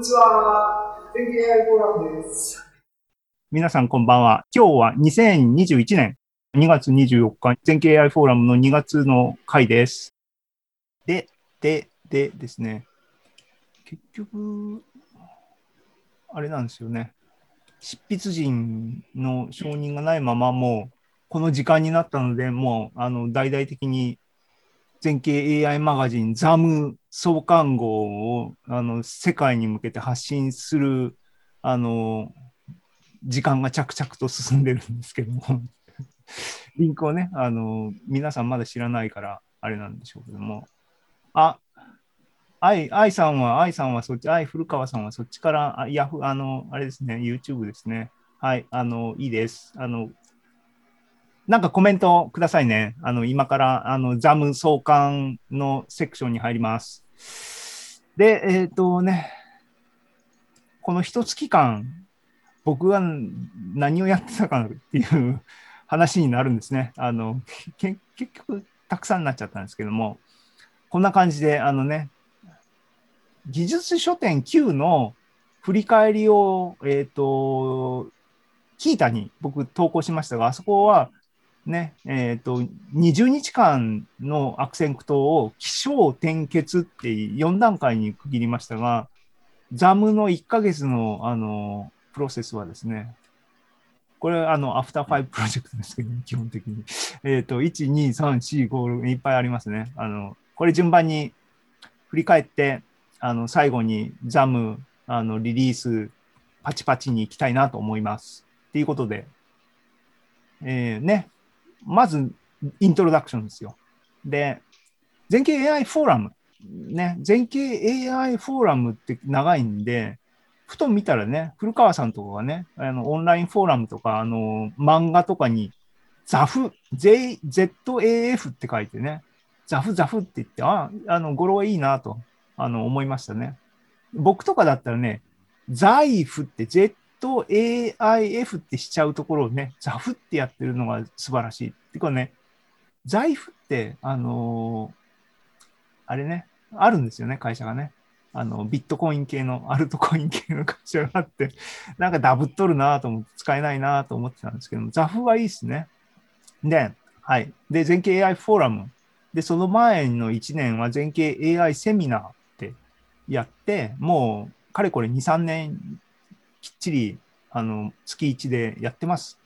にちは。天気 AI フォーラムです。皆さんこんばんは。今日は2021年2月24日、全景 AI フォーラムの2月の回です。で、で、でですね、結局、あれなんですよね。執筆人の承認がないまま、もう、この時間になったので、もう、あの、大々的に全景 AI マガジン、ザム創刊号を、あの、世界に向けて発信する、あの、時間が着々と進んでるんですけども リンクをね、あの、皆さんまだ知らないから、あれなんでしょうけども、あ、愛、愛さんは、愛さんはそっち、愛古川さんはそっちから、あヤフあの、あれですね、YouTube ですね。はい、あの、いいです。あの、なんかコメントくださいね。あの、今から、あの、ザム創刊のセクションに入ります。で、えっ、ー、とね、この一月間、僕は何をやってたかっていう話になるんですね。あの、結局、たくさんになっちゃったんですけども、こんな感じで、あのね、技術書店 Q の振り返りを、えっ、ー、と、キータに僕投稿しましたが、あそこはね、えっ、ー、と、20日間の悪戦苦闘を起承転結って4段階に区切りましたが、ザムの1ヶ月の、あの、プロセスはですね、これ、あの、アフターファイブプロジェクトですけど、基本的に。えっ、ー、と、1、2、3、4、5、6、いっぱいありますね。あの、これ順番に振り返って、あの、最後にザム、あの、リリース、パチパチに行きたいなと思います。っていうことで、えー、ね、まず、イントロダクションですよ。で、全景 AI フォーラム。ね、全景 AI フォーラムって長いんで、ふと見たらね、古川さんとかがね、あのオンラインフォーラムとか、あの漫画とかに、ザフ、ZAF って書いてね、ザフザフって言って、あ、あの語呂はいいなとあの思いましたね。僕とかだったらね、ザイフって ZAIF AIF ってしちゃうところをね、ザフってやってるのが素晴らしい。ってかね、ザイフって、あのー、あれね、あるんですよね、会社がね。あの、ビットコイン系の、アルトコイン系の会社があって、なんかダブっとるなと思って、使えないなと思ってたんですけども、ザフはいいですね。で、はい。で、全景 AI フォーラム。で、その前の1年は全景 AI セミナーってやって、もう、かれこれ2、3年きっちり、あの、月1でやってます。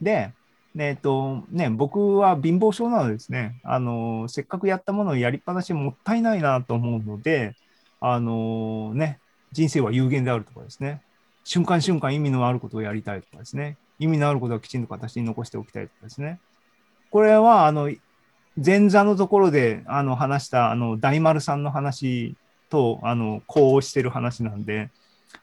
で、えっ、と、ね、僕は貧乏症なのですね、あの、せっかくやったものをやりっぱなしもったいないなと思うので、あのね、人生は有限であるとかですね、瞬間瞬間意味のあることをやりたいとかですね、意味のあることはきちんと形に残しておきたいとかですね。これは、あの、前座のところであの話したあの大丸さんの話とあの呼応してる話なんで、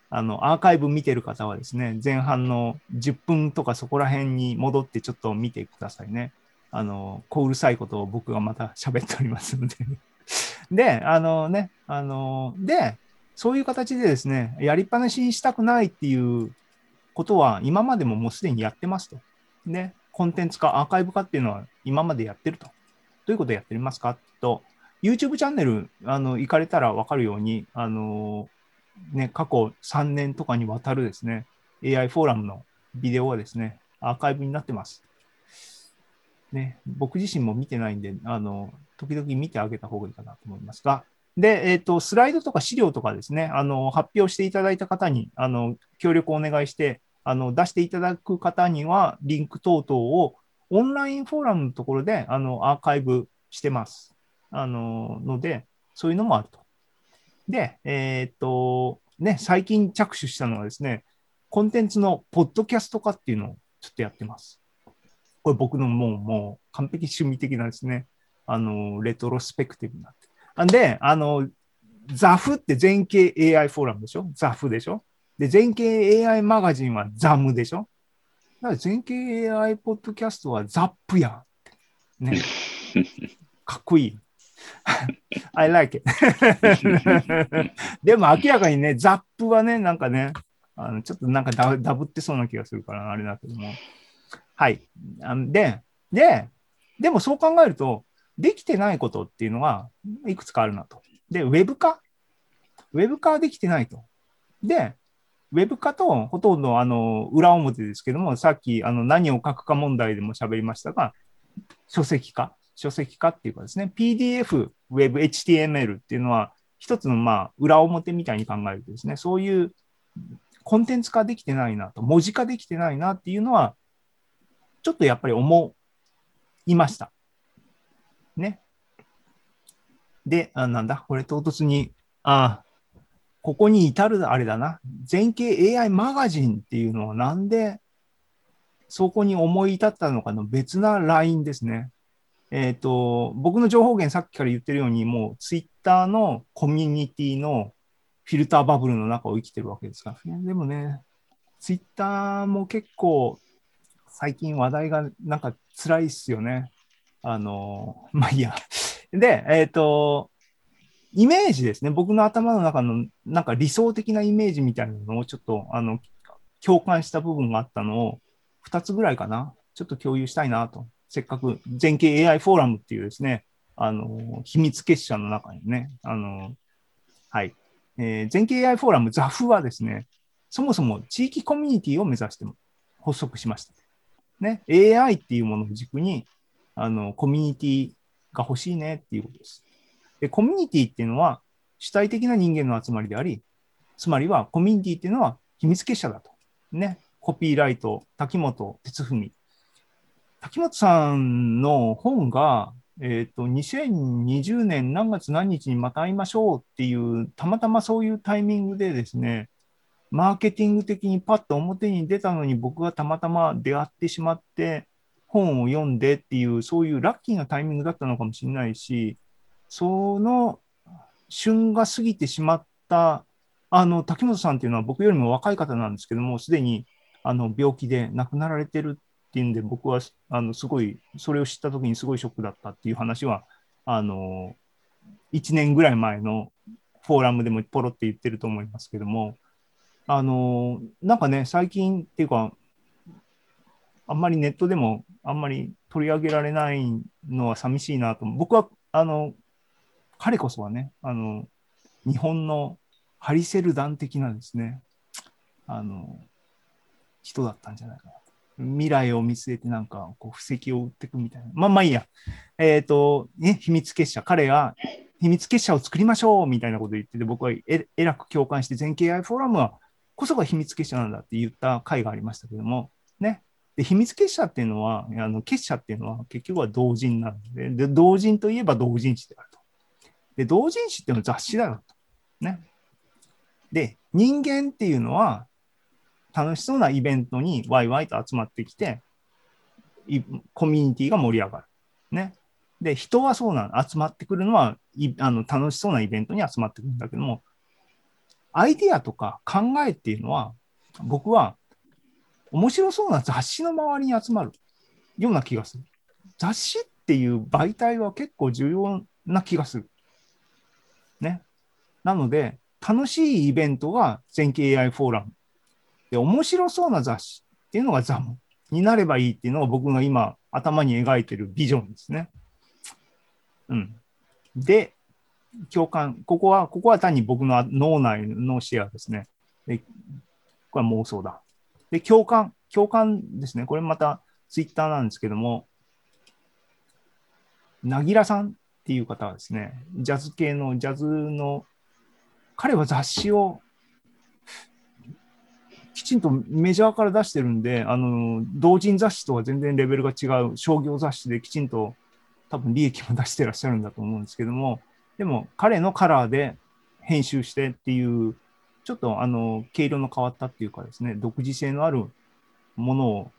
あのアーカイブ見てる方はですね、前半の10分とかそこら辺に戻ってちょっと見てくださいね。あの、こうるさいことを僕がまた喋っておりますので で、あのね、あの、で、そういう形でですね、やりっぱなしにしたくないっていうことは今までももうすでにやってますと。で、コンテンツ化、アーカイブ化っていうのは今までやってると。どういうことやってますかと、YouTube チャンネル、あの、行かれたらわかるように、あの、ね、過去3年とかにわたるですね、AI フォーラムのビデオはですね、アーカイブになってます。ね、僕自身も見てないんで、あの、時々見てあげた方がいいかなと思いますが、で、えっ、ー、と、スライドとか資料とかですね、あの、発表していただいた方に、あの、協力をお願いして、あの、出していただく方には、リンク等々をオンラインフォーラムのところで、あの、アーカイブしてます。あの、ので、そういうのもあると。で、えっ、ー、と、ね、最近着手したのはですね、コンテンツのポッドキャスト化っていうのをちょっとやってます。これ僕のもう、もう完璧趣味的なですね、あの、レトロスペクティブになって。んで、あの、ザフって全景 AI フォーラムでしょ？ザフでしょ？で、全景 AI マガジンはザムでしょ？だから全景 AI ポッドキャストはザップやん。ね。かっこいい。I like it でも明らかにね、ザップはね、なんかね、あのちょっとなんかダダブってそうな気がするから、あれだけども。はい。で、で、でもそう考えると、できてないことっていうのがいくつかあるなと。で、ウェブ化？ウェブ化はできてないと。で、ウェブ化とほとんどあの裏表ですけども、さっきあの何を書くか問題でも喋りましたが、書籍化、書籍化っていうかですね、PDF、Web、HTML っていうのは、一つのまあ裏表みたいに考えるとですね、そういうコンテンツ化できてないなと、文字化できてないなっていうのは、ちょっとやっぱり思いました。ね。で、あなんだ、これ唐突に、あここに至るあれだな、全景 AI マガジンっていうのはなんでそこに思い至ったのかの別なラインですね。えっ、ー、と、僕の情報源さっきから言ってるように、もうツイッターのコミュニティのフィルターバブルの中を生きてるわけですからね、でもね、ツイッターも結構最近話題がなんか辛いっすよね。あの、まあいいや。で、えっ、ー、と、イメージですね。僕の頭の中のなんか理想的なイメージみたいなのをちょっとあの共感した部分があったのを2つぐらいかな。ちょっと共有したいなと。せっかく全景 AI フォーラムっていうですね、あの、秘密結社の中にね、あの、はい。えー、全景 AI フォーラム ZAF はですね、そもそも地域コミュニティを目指して発足しました。ね、AI っていうものを軸に、あの、コミュニティが欲しいねっていうことです。で、コミュニティっていうのは主体的な人間の集まりであり、つまりはコミュニティっていうのは秘密結社だと。ね。コピーライト、滝本哲文。滝本さんの本が、えっ、ー、と、2020年何月何日にまた会いましょうっていう、たまたまそういうタイミングでですね、マーケティング的にパッと表に出たのに僕がたまたま出会ってしまって、本を読んでっていう、そういうラッキーなタイミングだったのかもしれないし、その旬が過ぎてしまった、あの、滝本さんっていうのは僕よりも若い方なんですけども、すでにあの病気で亡くなられてるっていうんで、僕はあのすごい、それを知った時にすごいショックだったっていう話は、あの、1年ぐらい前のフォーラムでもポロって言ってると思いますけども、あの、なんかね、最近っていうか、あんまりネットでもあんまり取り上げられないのは寂しいなと。僕は、あの、彼こそはね、あの、日本のハリセルダン的なですね、あの、人だったんじゃないかな。未来を見据えてなんか、こう、布石を打っていくみたいな。まあまあいいや。えっ、ー、と、ね、秘密結社。彼が秘密結社を作りましょうみたいなこと言ってて、僕はええらく共感して、全経 AI フォーラムはこそが秘密結社なんだって言った回がありましたけども、ね。で、秘密結社っていうのは、あの結社っていうのは結局は同人なので、で同人といえば同人誌であると。で、同人誌っていうのは雑誌だよと。ね。で、人間っていうのは、楽しそうなイベントにワイワイと集まってきて、コミュニティが盛り上がる。ね。で、人はそうなの。集まってくるのは、あの楽しそうなイベントに集まってくるんだけども、アイディアとか考えっていうのは、僕は面白そうな雑誌の周りに集まるような気がする。雑誌っていう媒体は結構重要な気がする。ね。なので、楽しいイベントが全景 AI フォーラム。で、面白そうな雑誌っていうのがザムになればいいっていうのが僕が今頭に描いてるビジョンですね。うん。で、共感、ここは、ここは単に僕の脳内のシェアですね。でこれは妄想だ。で、共感、共感ですね。これまたツイッターなんですけども、なぎらさんっていう方はですね、ジャズ系の、ジャズの、彼は雑誌をきちんとメジャーから出してるんで、あの、同人雑誌とは全然レベルが違う商業雑誌できちんと多分利益も出してらっしゃるんだと思うんですけども、でも彼のカラーで編集してっていう、ちょっとあの、毛色の変わったっていうかですね、独自性のあるものを、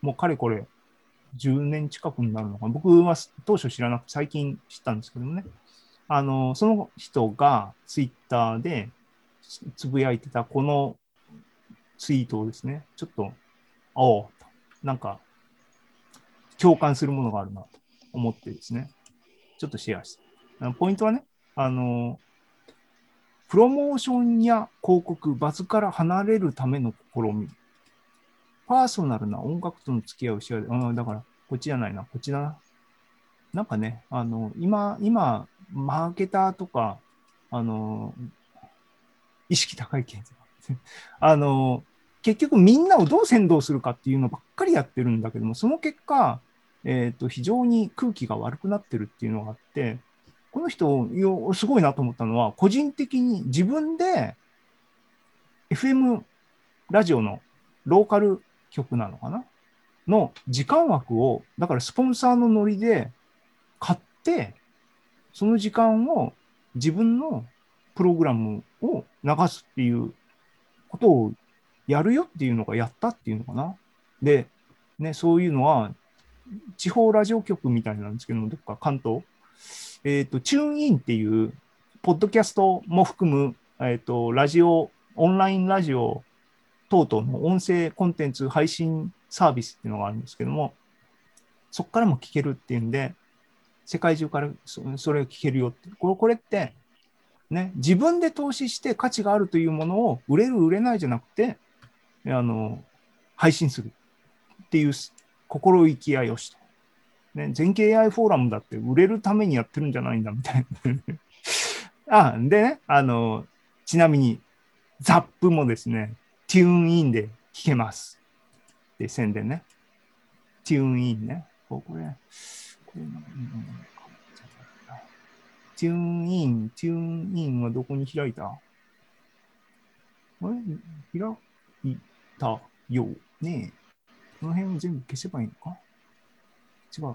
もうかれこれ10年近くになるのか。僕は当初知らなくて最近知ったんですけどもね。あの、その人がツイッターでつぶやいてたこのツイートをですね、ちょっと、おお、なんか、共感するものがあるなと思ってですね、ちょっとシェアして。ポイントはね、あの、プロモーションや広告、バズから離れるための試み。パーソナルな音楽との付き合いをし合う。あだから、こっちじゃないな、こっちだな。なんかね、あの、今、今、マーケターとか、あの、意識高い経済。あの、結局みんなをどう先導するかっていうのばっかりやってるんだけども、その結果、えっ、と、非常に空気が悪くなってるっていうのがあって、この人、よすごいなと思ったのは、個人的に自分で FM ラジオのローカル局なのかな？の時間枠を、だからスポンサーのノリで買って、その時間を自分のプログラムを流すっていうことをやるよっていうのがやったっていうのかな。で、ね、そういうのは地方ラジオ局みたいなんですけど、どっか関東、えっ、と、チューンインっていう、ポッドキャストも含む、えっ、と、ラジオ、オンラインラジオ等々の音声コンテンツ配信サービスっていうのがあるんですけども、そこからも聞けるっていうんで、世界中からそそれを聞けるよって。これこれって、ね、自分で投資して価値があるというものを売れる、売れないじゃなくて、あの、配信するっていう心意気やよしと。ね、全景 AI フォーラムだって売れるためにやってるんじゃないんだみたいな。あ、でね、あの、ちなみに、ザップもですね、テューンインで聞けます。で、宣伝ね。テューンインね。これ、これテューンイン、テューンインはどこに開いた？あれ？開いたよねこの辺を全部消せばいいのか？違う。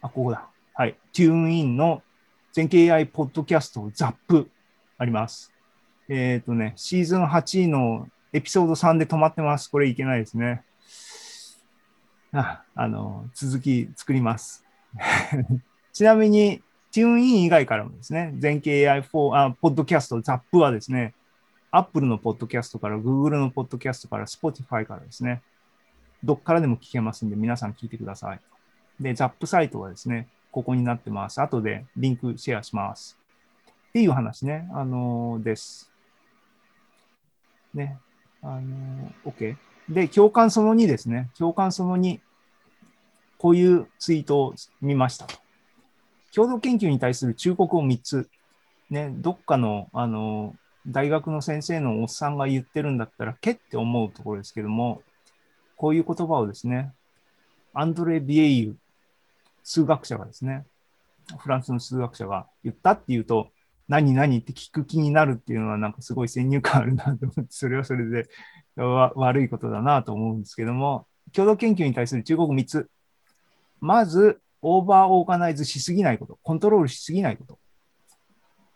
あ、ここだ。はい。テューンインの全景 AI ポッドキャストザップあります。えっ、とね、シーズン8のエピソード3で止まってます。これいけないですね。あ、あの、続き作ります。ちなみに、テューンイン以外からもですね、全景 AI4、あ、ポッドキャストザップはですね、Apple のポッドキャストから、Google のポッドキャストから、Spotify からですね、どっからでも聞けますんで、皆さん聞いてください。で、ザップサイトはですね、ここになってます。後でリンクシェアします。っていう話ね、あのーです。ね、あのー OK。で、共感その2ですね。共感その2。こういうツイートを見ましたと。共同研究に対する忠告を3つ。ね、どっかの、あのー大学の先生のおっさんが言ってるんだったら、けって思うところですけども、こういう言葉をですね、アンドレ・ビエイユ、数学者がですね、フランスの数学者が言ったっていうと、何何って聞く気になるっていうのはなんかすごい先入観あるなと思って、それはそれでわ悪いことだなと思うんですけども、共同研究に対する忠告3つ。まず、オーバーオーガナイズしすぎないこと、コントロールしすぎないこと。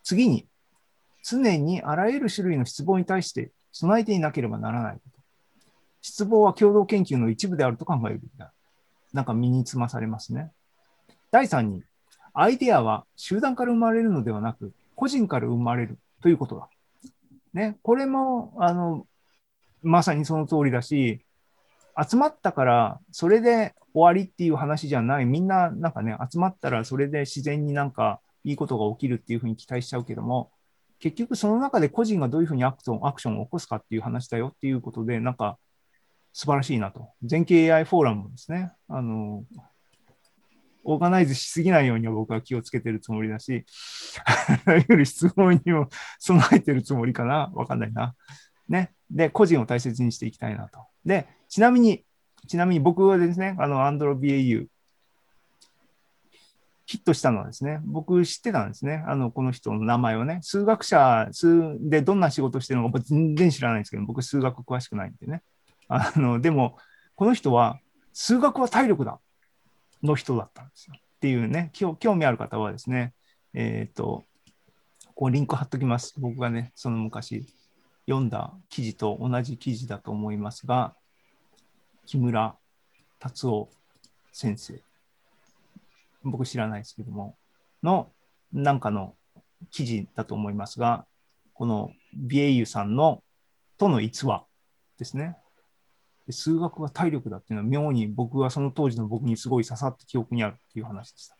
次に、常にあらゆる種類の失望に対して備えていなければならないこと。失望は共同研究の一部であると考えるべきだ。なんか身につまされますね。第3に、アイデアは集団から生まれるのではなく、個人から生まれるということだ。ね、これも、あの、まさにその通りだし、集まったから、それで終わりっていう話じゃない。みんな、なんかね、集まったらそれで自然になんかいいことが起きるっていうふうに期待しちゃうけども、結局その中で個人がどういうふうにアクションアクションを起こすかっていう話だよっていうことで、なんか素晴らしいなと。全景 AI フォーラムですね、あの、オーガナイズしすぎないように僕は気をつけてるつもりだし、あらゆる質問にも 備えてるつもりかなわかんないな。ね。で、個人を大切にしていきたいなと。で、ちなみに、ちなみに僕はですね、あの、アンドロ BAU、ヒットしたのはですね、僕知ってたんですね。あの、この人の名前をね。数学者数でどんな仕事してるのか全然知らないんですけど、僕数学詳しくないんでね。あの、でも、この人は、数学は体力だの人だったんですよ。っていうね、興興味ある方はですね、えっ、と、こうリンク貼っときます。僕がね、その昔読んだ記事と同じ記事だと思いますが、木村達夫先生、僕知らないですけども、のなんかの記事だと思いますが、このビエイユさんのとの逸話ですね。数学は体力だっていうのは妙に僕はその当時の僕にすごい刺さって記憶にあるっていう話でした。